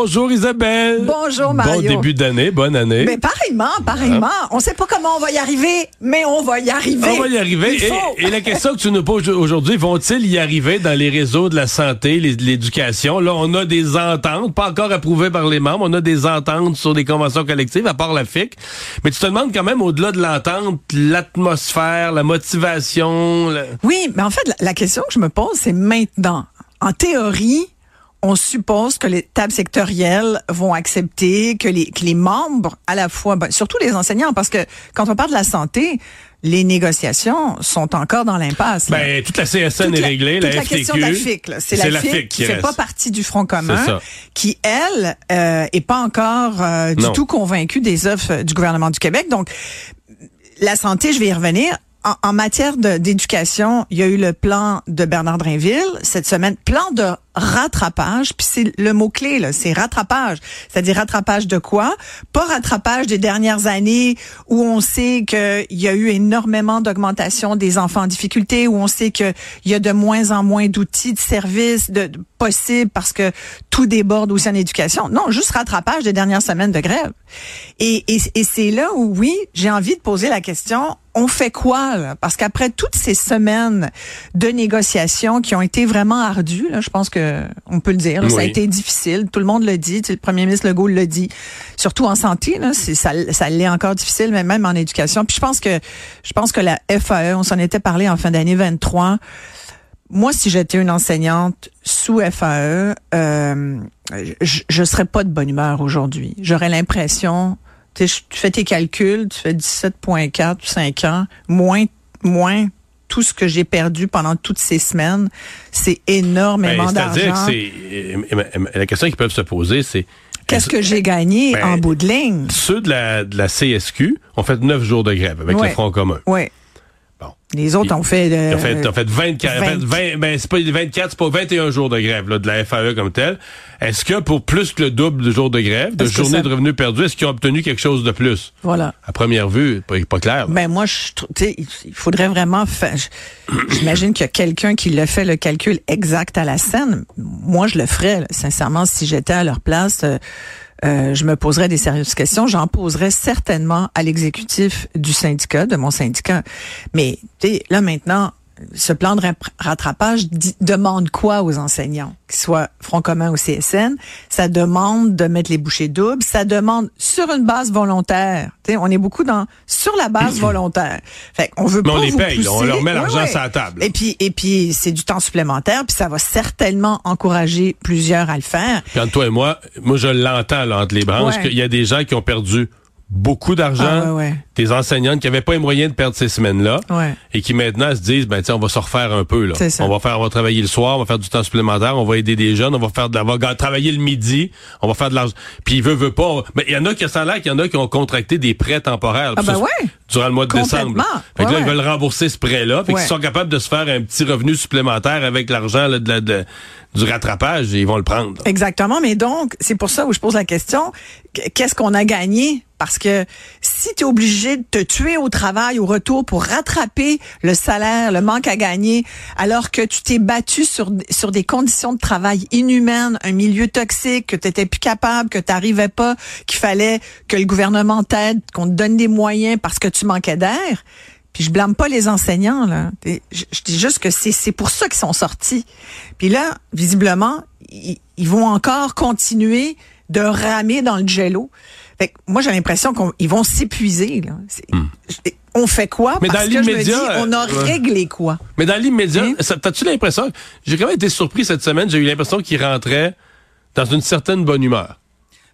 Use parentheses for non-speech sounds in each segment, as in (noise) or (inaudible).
Bonjour Isabelle. Bonjour Mario. Bon début d'année, bonne année. Mais pareillement, pareillement. On sait pas comment on va y arriver, mais on va y arriver. On va y arriver. Et, la question que tu nous poses aujourd'hui, vont-ils y arriver dans les réseaux de la santé, l'éducation? Là, on a des ententes, pas encore approuvées par les membres, on a des ententes sur des conventions collectives, à part la FIC. Mais tu te demandes quand même, au-delà de l'entente, l'atmosphère, la motivation. la- Oui, mais en fait, la, la question que je me pose, c'est maintenant. En théorie, on suppose que les tables sectorielles vont accepter que les, que les membres, à la fois, ben, surtout les enseignants, parce que quand on parle de la santé, les négociations sont encore dans l'impasse. Ben, toute la CSN Toute est la- réglée, toute la, la FTQ. question de la FIC, c'est la, FIC, qui qui fait pas partie du Front commun, qui elle euh, est pas encore euh, du Non. tout convaincue des offres du gouvernement du Québec. Donc la santé, je vais y revenir. En, en matière d'éducation, il y a eu le plan de Bernard Drinville cette semaine, plan de rattrapage, puis c'est le mot clé là, c'est rattrapage. C'est-à-dire rattrapage de quoi? Pas rattrapage des dernières années où on sait qu'il y a eu énormément d'augmentation des enfants en difficulté, où on sait qu'il y a de moins en moins d'outils de services de, de- possibles parce que tout déborde aussi en éducation. Non, juste rattrapage des dernières semaines de grève. Et, et, et c'est là où oui, j'ai envie de poser la question on fait quoi là? Parce qu'après toutes ces semaines de négociations qui ont été vraiment ardues, là, je pense que on peut le dire, là, ça a été difficile. Tout le monde le dit. Tu sais, Le premier ministre Legault le dit. Surtout en santé, là, ça, ça l'est encore difficile, mais même en éducation. Puis je pense que je pense que la FAE, on s'en était parlé en fin d'année 23. Moi, si j'étais une enseignante sous FAE, euh, je, je serais pas de bonne humeur aujourd'hui. J'aurais l'impression, tu fais tes calculs, tu fais 17.4 ou 5 ans, moins, moins tout ce que j'ai perdu pendant toutes ces semaines, c'est énormément Ben, C'est-à-dire d'argent. que c'est. euh, La question qu'ils peuvent se poser, c'est. Qu'est-ce que j'ai gagné Ben, en bout de ligne? Ceux de la, de la CSQ ont fait neuf jours de grève avec Ouais. le Front commun. Oui. Les autres ont fait... Euh, ont fait, ont fait 24, 20. en fait 20, ben, c'est pas 24, c'est pas 21 jours de grève, là, de la FAE comme tel. Est-ce que pour plus que le double de jours de grève, de journées ça- de revenus perdus, est-ce qu'ils ont obtenu quelque chose de plus? Voilà. À première vue, pas, pas clair. là. Ben moi, je, trou- tu sais, il faudrait vraiment faire. J'imagine qu'il y a quelqu'un qui le fait le calcul exact à la scène. Moi, je le ferais. là. Sincèrement, si j'étais à leur place, euh, euh, je me poserais des sérieuses questions. J'en poserais certainement à l'exécutif du syndicat, de mon syndicat. Mais là maintenant, ce plan de rap- rattrapage demande quoi aux enseignants, qu'ils soient Front commun ou CSN? Ça demande de mettre les bouchées doubles. Ça demande sur une base volontaire. Tu sais, on est beaucoup dans sur la base (coughs) volontaire. Fait qu'on veut Mais pas on les vous paye, on leur met l'argent sur la table. Et puis, et puis c'est du temps supplémentaire, puis ça va certainement encourager plusieurs à le faire. Entre toi et moi, moi je l'entends entre les branches, Ouais. qu'il y a des gens qui ont perdu beaucoup d'argent, Ah, ouais, ouais. des enseignantes qui n'avaient pas les moyens de perdre ces semaines-là, Ouais. et qui maintenant se disent, ben tiens, on va se refaire un peu là. On va faire, on va travailler le soir, on va faire du temps supplémentaire, on va aider des jeunes, on va faire de la, on va travailler le midi, on va faire de l'argent. Puis il veut, veut pas. Mais il y en a qui ça l'air qu'il y en a qui ont contracté des prêts temporaires. Ah, ben. Durant le mois de décembre. Fait que là, ils veulent rembourser ce prêt-là. Fait Ouais. qu'ils sont capables de se faire un petit revenu supplémentaire avec l'argent là, de de- du rattrapage et ils vont le prendre. Exactement, mais donc, c'est pour ça où je pose la question, qu- qu'est-ce qu'on a gagné? Parce que si tu es obligé de te tuer au travail, au retour, pour rattraper le salaire, le manque à gagner, alors que tu t'es battu sur, sur des conditions de travail inhumaines, un milieu toxique, que tu étais plus capable, que tu n'arrivais pas, qu'il fallait que le gouvernement t'aide, qu'on te donne des moyens parce que tu manquais d'air, puis je blâme pas les enseignants là. Je, dis juste que c'est c'est pour ça qu'ils sont sortis. Puis là, visiblement, ils, ils vont encore continuer de ramer dans le jello. Fait que moi j'ai l'impression qu'ils vont s'épuiser je- On fait quoi? Hmm. Mais Parce dans l'immédiat, on a euh, ouais. réglé quoi Mais dans l'immédiat, Hein? t'as-tu l'impression, j'ai quand même été surpris cette semaine, j'ai eu l'impression qu'il rentrait dans une certaine bonne humeur.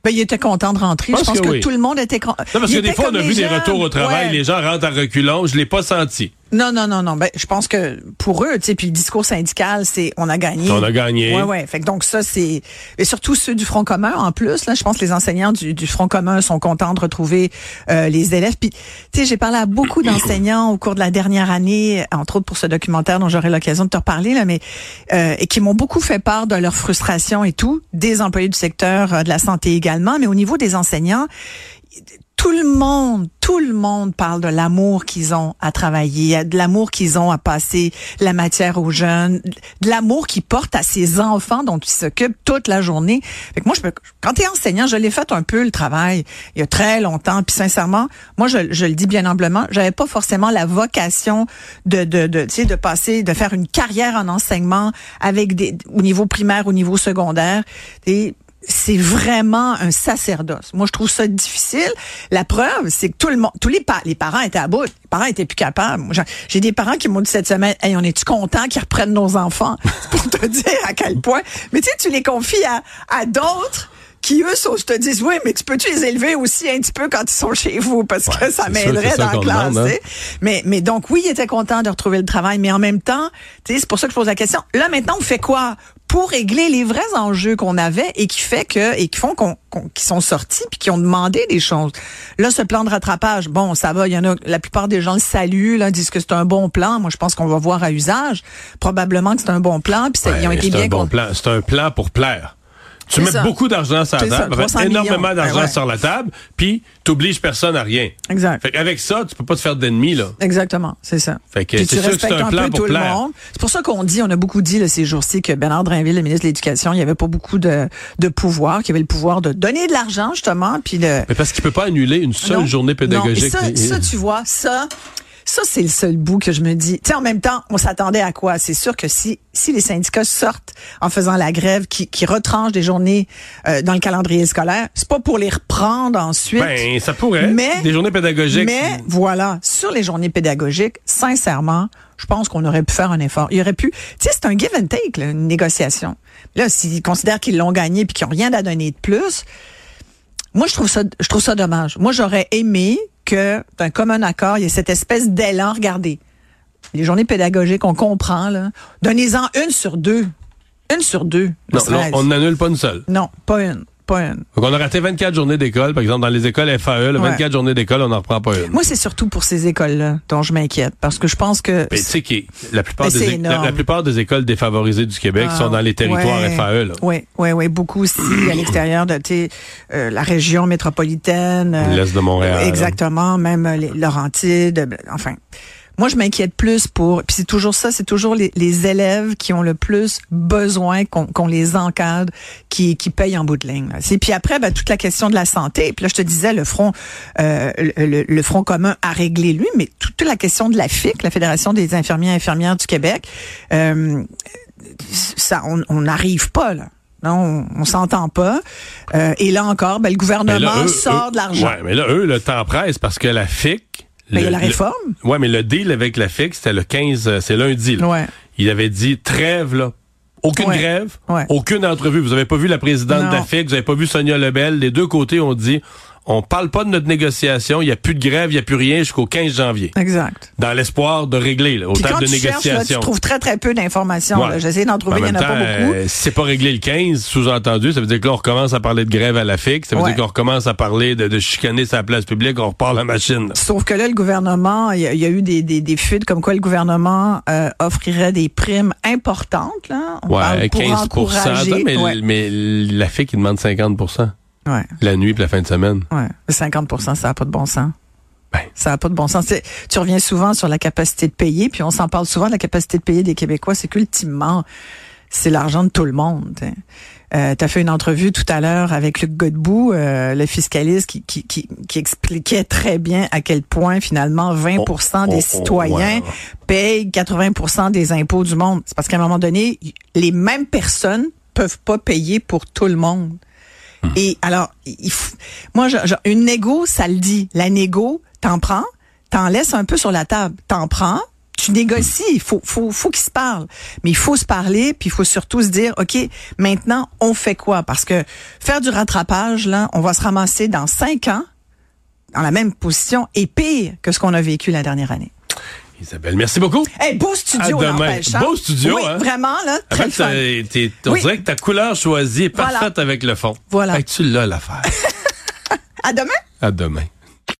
Ben, il était content de rentrer. Je Je pense que que, oui. tout le monde était content. Non, parce que des fois, on a vu des retours au travail, les gens rentrent à reculons, je l'ai pas senti. Non, non, non, non. Ben, je pense que pour eux, tu sais, puis le discours syndical, c'est on a gagné. On a gagné. Ouais, ouais. Fait que donc ça, c'est et surtout ceux du Front commun en plus. Là, je pense que les enseignants du, du Front commun sont contents de retrouver euh, les élèves. Puis, tu sais, j'ai parlé à beaucoup (clears throat) d'enseignants au cours de la dernière année, entre autres pour ce documentaire dont j'aurai l'occasion de te reparler là, mais euh, et qui m'ont beaucoup fait part de leur frustration et tout, des employés du secteur euh, de la santé également, mais au niveau des enseignants tout le monde, tout le monde parle de l'amour qu'ils ont à travailler, de l'amour qu'ils ont à passer la matière aux jeunes, de l'amour qu'ils portent à ces enfants dont ils s'occupent toute la journée. Fait que moi, je peux, quand tu es enseignant, je l'ai fait un peu le travail il y a très longtemps. Puis sincèrement, moi, je, le dis bien humblement, j'avais pas forcément la vocation de, de, de, de passer, de faire une carrière en enseignement avec des, au niveau primaire, au niveau secondaire. C'est vraiment un sacerdoce. Moi, je trouve ça difficile. La preuve, c'est que tout le monde, tous les, les parents étaient à bout. Les parents étaient plus capables. J'ai des parents qui m'ont dit cette semaine, hey, on est-tu content qu'ils reprennent nos enfants? pour te (laughs) dire à quel point. Mais tu sais, tu les confies à, à d'autres qui eux sont, je te dis, oui, mais tu peux-tu les élever aussi un petit peu quand ils sont chez vous? Parce que ça m'aiderait dans la classe. Hein. Mais mais donc oui, ils étaient contents de retrouver le travail, mais en même temps, tu sais, c'est pour ça que je pose la question. Là maintenant, on fait quoi pour régler les vrais enjeux qu'on avait et qui fait que et qui font qu'on qui sont sortis puis qui ont demandé des choses. Là, ce plan de rattrapage, bon, ça va. Il y en a. La plupart des gens le saluent, là, disent que c'est un bon plan. Moi, je pense qu'on va voir à usage. Probablement que c'est un bon plan. Puis ils ont été bien. C'est un bon plan. C'est un plan pour plaire. Tu mets beaucoup d'argent sur la table, énormément d'argent ben sur la table, puis t'obliges personne à rien. Exact. Fait avec ça, tu peux pas te faire d'ennemis là. Exactement, c'est ça. Fait que c'est sûr que c'est un, plan pour plaire. C'est pour ça qu'on dit, on a beaucoup dit là, ces jours-ci que Bernard Drinville, le ministre de l'Éducation, il y avait pas beaucoup de, de pouvoir, qu'il avait le pouvoir de donner de l'argent justement, puis le. Mais parce qu'il peut pas annuler une seule journée pédagogique. Non. ça, ça, tu vois, ça, ça, c'est le seul bout que je me dis. Tu sais, en même temps, on s'attendait à quoi? C'est sûr que si, si les syndicats sortent en faisant la grève, qui, qui retranchent des journées euh, dans le calendrier scolaire, c'est pas pour les reprendre ensuite. Ben, ça pourrait. Mais, des journées pédagogiques. Mais, voilà, sur les journées pédagogiques, sincèrement, je pense qu'on aurait pu faire un effort. Il aurait pu, tu sais, c'est un give and take, là, une négociation. Là, s'ils considèrent qu'ils l'ont gagné puis qu'ils n'ont rien à donner de plus, moi, je trouve ça, je trouve ça dommage. Moi, j'aurais aimé que, d'un commun accord, il y ait cette espèce d'élan. Regardez, les journées pédagogiques, on comprend, là. Donnez-en une sur deux. Une sur deux. Non, on n'annule pas une seule. Non, pas une. Pas une. Donc, on a raté 24 journées d'école. Par exemple, dans les écoles FAE, 24 journées d'école, on n'en reprend pas une. Moi, c'est surtout pour ces écoles-là dont je m'inquiète. Parce que je pense que. tu sais la plupart, des, la, plupart des écoles défavorisées du Québec sont dans les territoires FAE. Oui, oui, oui. Beaucoup aussi à l'extérieur de euh, la région métropolitaine. Euh, L'Est de Montréal. Exactement. Même les Laurentides. Enfin. Moi, je m'inquiète plus pour, puis c'est toujours ça, c'est toujours les, les, élèves qui ont le plus besoin qu'on les encadre, qui, qui payent en bout de ligne. Et puis après, ben, toute la question de la santé. Puis là, je te disais, le front, euh, le, le, front commun a réglé lui, mais toute la question de la FIC, la Fédération des infirmiers et infirmières du Québec, euh, ça, on n'arrive pas là. Non, on, s'entend pas. Euh, et là encore, ben, le gouvernement sort de l'argent. Ouais, mais là, eux, le temps presse parce que la FIC, mais il y a la réforme. Oui, mais le deal avec la FIC, c'était le 15, euh, c'est lundi. Là. Ouais. Il avait dit trêve, là. Aucune grève, aucune entrevue. Vous avez pas vu la présidente de la FIC, vous avez pas vu Sonia Lebel. Les deux côtés ont dit on parle pas de notre négociation, il y a plus de grève, il y a plus rien jusqu'au 15 janvier. Exact. Dans l'espoir de régler là, au terme de négociation. Cherches, tu trouves très très peu d'informations. J'essaie d'en trouver, il n'y en a pas beaucoup. Euh, si c'est pas réglé le 15, sous-entendu, ça veut dire que là on recommence à parler de grève à la FIC, ça veut dire qu'on recommence à parler de, de chicaner sa place publique, on repart la machine. Sauf que là le gouvernement, il y, a eu des, des, des, fuites comme quoi le gouvernement euh, offrirait des primes importantes là. On ouais, 15 mais, mais la FIC il demande 50 Ouais. La nuit et la fin de semaine. Ouais. 50% ça n'a pas de bon sens. Ben. Ça n'a pas de bon sens. Tu reviens souvent sur la capacité de payer, puis on s'en parle souvent de la capacité de payer des Québécois. C'est qu'ultimement, c'est l'argent de tout le monde. Euh, tu as fait une entrevue tout à l'heure avec Luc Godbout, euh, le fiscaliste, qui, qui, qui, qui, expliquait très bien à quel point finalement 20% des citoyens payent 80% des impôts du monde. C'est parce qu'à un moment donné, les mêmes personnes peuvent pas payer pour tout le monde. Hmm. Et alors, il moi, une négo, ça le dit. La négo, t'en prends, t'en laisses un peu sur la table. T'en prends, tu négocies, il faut, faut, faut qu'ils se parlent. Mais il faut se parler, puis il faut surtout se dire, OK, maintenant, on fait quoi? Parce que faire du rattrapage, là, on va se ramasser dans cinq ans dans la même position et pire que ce qu'on a vécu la dernière année. Isabelle, merci beaucoup. Hey, beau studio, À demain. hein? Beau studio, oui, hein? vraiment, là, En très fait, fun. t'as- t'es- on Oui. dirait que ta couleur choisie est Voilà. parfaite avec le fond. Voilà. Fait que tu l'as l'affaire. (laughs) À demain! à demain.